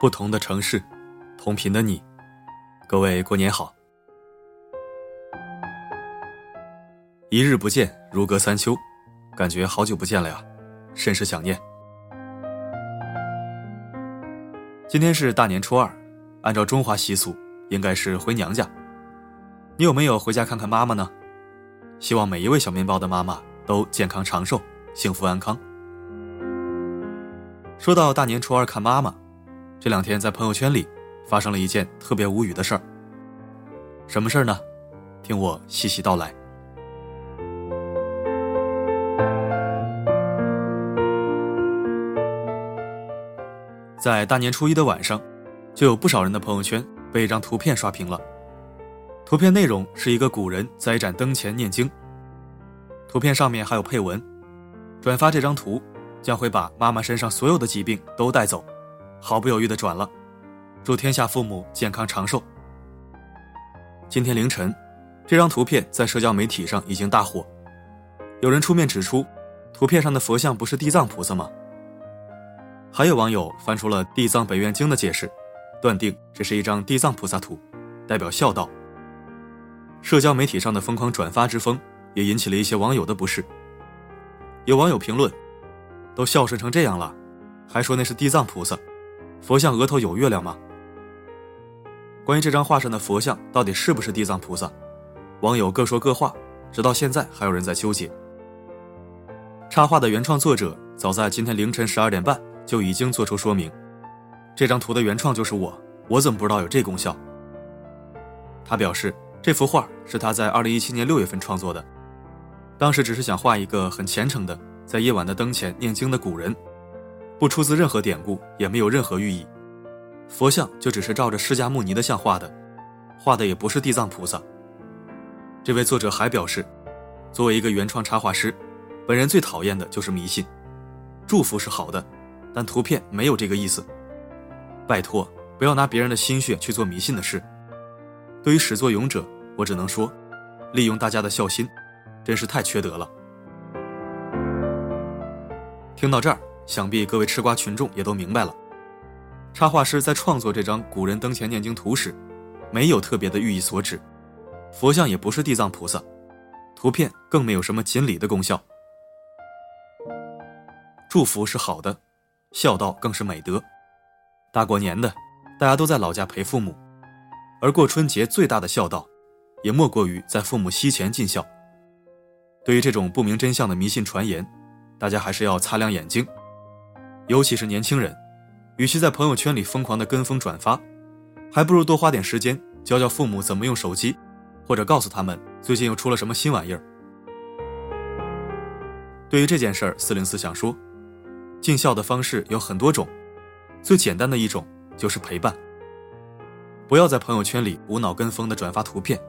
不同的城市，同频的你，各位过年好！一日不见，如隔三秋，感觉好久不见了呀，甚是想念。今天是大年初二，按照中华习俗，应该是回娘家。你有没有回家看看妈妈呢？希望每一位小面包的妈妈都健康长寿、幸福安康。说到大年初二看妈妈，这两天在朋友圈里发生了一件特别无语的事儿。什么事儿呢？听我细细道来。在大年初一的晚上，就有不少人的朋友圈被一张图片刷屏了。图片内容是一个古人在一盏灯前念经。图片上面还有配文：“转发这张图，将会把妈妈身上所有的疾病都带走。”毫不犹豫的转了，祝天下父母健康长寿。今天凌晨，这张图片在社交媒体上已经大火。有人出面指出，图片上的佛像不是地藏菩萨吗？还有网友翻出了《地藏本愿经》的解释，断定这是一张地藏菩萨图，代表孝道。社交媒体上的疯狂转发之风，也引起了一些网友的不适。有网友评论：“都孝顺成这样了，还说那是地藏菩萨，佛像额头有月亮吗？”关于这张画上的佛像到底是不是地藏菩萨，网友各说各话，直到现在还有人在纠结。插画的原创作者早在今天凌晨十二点半就已经做出说明：“这张图的原创就是我，我怎么不知道有这功效？”他表示。这幅画是他在二零一七年六月份创作的，当时只是想画一个很虔诚的在夜晚的灯前念经的古人，不出自任何典故，也没有任何寓意。佛像就只是照着释迦牟尼的像画的，画的也不是地藏菩萨。这位作者还表示，作为一个原创插画师，本人最讨厌的就是迷信。祝福是好的，但图片没有这个意思。拜托，不要拿别人的心血去做迷信的事。对于始作俑者，我只能说，利用大家的孝心，真是太缺德了。听到这儿，想必各位吃瓜群众也都明白了，插画师在创作这张古人灯前念经图时，没有特别的寓意所指，佛像也不是地藏菩萨，图片更没有什么锦鲤的功效。祝福是好的，孝道更是美德。大过年的，大家都在老家陪父母。而过春节最大的孝道，也莫过于在父母膝前尽孝。对于这种不明真相的迷信传言，大家还是要擦亮眼睛。尤其是年轻人，与其在朋友圈里疯狂的跟风转发，还不如多花点时间教教父母怎么用手机，或者告诉他们最近又出了什么新玩意儿。对于这件事儿，四零四想说，尽孝的方式有很多种，最简单的一种就是陪伴。不要在朋友圈里无脑跟风的转发图片，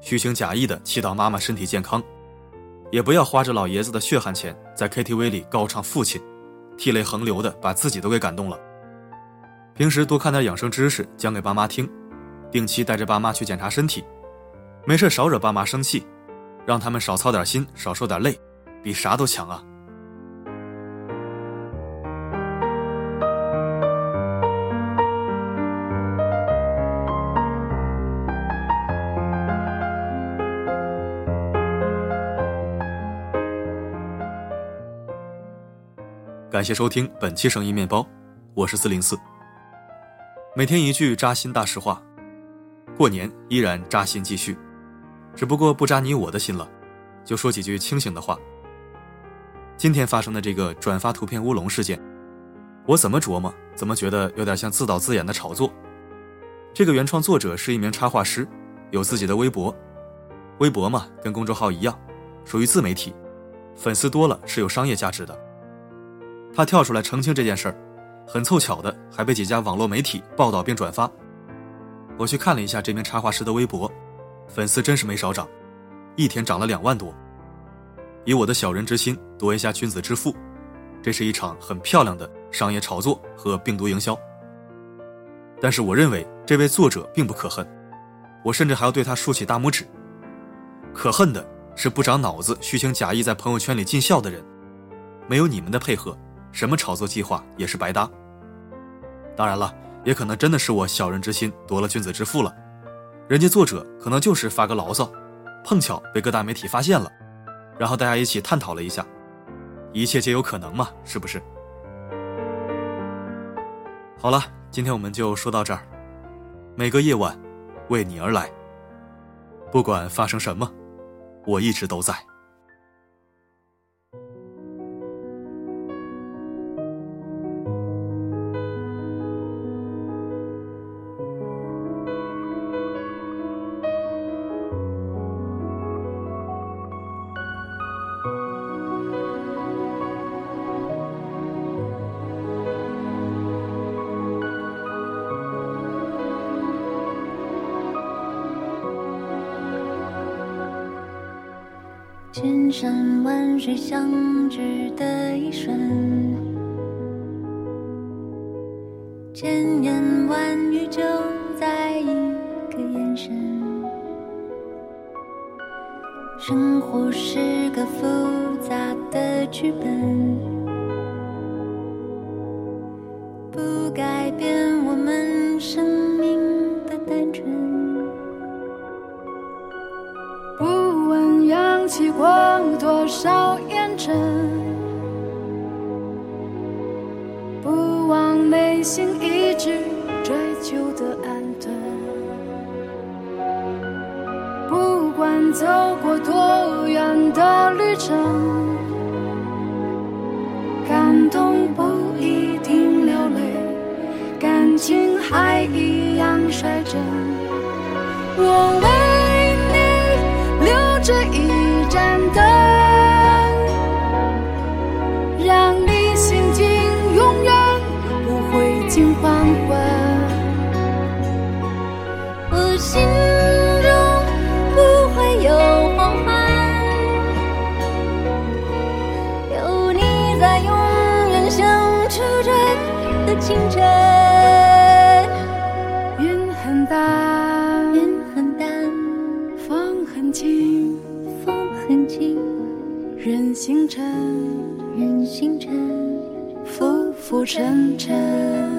虚情假意的祈祷妈妈身体健康，也不要花着老爷子的血汗钱在 KTV 里高唱父亲，涕泪横流的把自己都给感动了。平时多看点养生知识讲给爸妈听，定期带着爸妈去检查身体，没事少惹爸妈生气，让他们少操点心少受点累，比啥都强啊！感谢收听本期声音面包，我是四零四。每天一句扎心大实话，过年依然扎心继续，只不过不扎你我的心了，就说几句清醒的话。今天发生的这个转发图片乌龙事件，我怎么琢磨怎么觉得有点像自导自演的炒作。这个原创作者是一名插画师，有自己的微博，微博嘛跟公众号一样，属于自媒体，粉丝多了是有商业价值的。他跳出来澄清这件事儿，很凑巧的还被几家网络媒体报道并转发。我去看了一下这名插画师的微博，粉丝真是没少涨，一天涨了两万多。以我的小人之心夺一下君子之腹，这是一场很漂亮的商业炒作和病毒营销。但是我认为这位作者并不可恨，我甚至还要对他竖起大拇指。可恨的是不长脑子、虚情假意在朋友圈里尽孝的人，没有你们的配合。什么炒作计划也是白搭。当然了，也可能真的是我小人之心夺了君子之腹了。人家作者可能就是发个牢骚，碰巧被各大媒体发现了，然后大家一起探讨了一下，一切皆有可能嘛，是不是？好了，今天我们就说到这儿。每个夜晚，为你而来，不管发生什么，我一直都在。千山万水相聚的一瞬，千言万语就在一个眼神。生活是个复杂的剧本，不改变起过多少烟尘，不忘内心一直追求的安顿。不管走过多远的旅程，感动不一定流泪，感情还一样率真。我淡，云很淡，风很轻，风很轻，人星辰，人星辰，浮浮沉沉。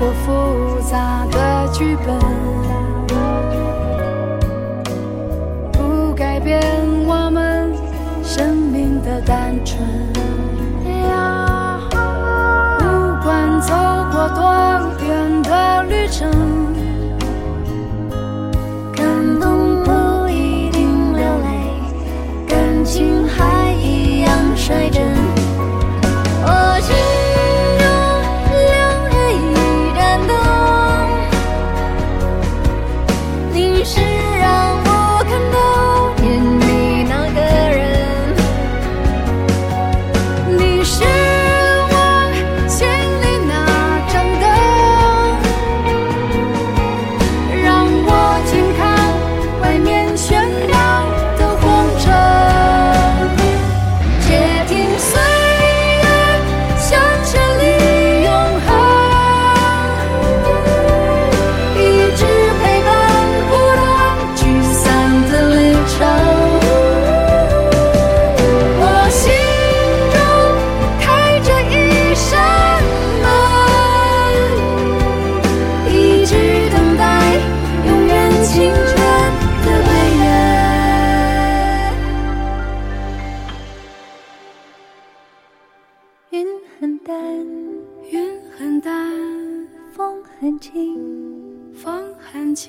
过复杂的剧本，不改变我们生命的单纯。不管走过多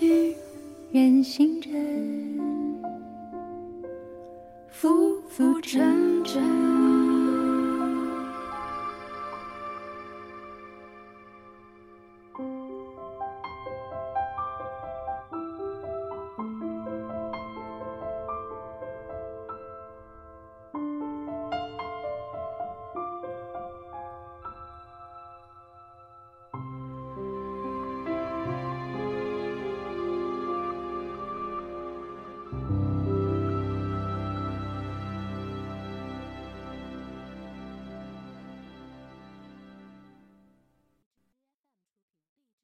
很轻，人心真，浮浮沉沉。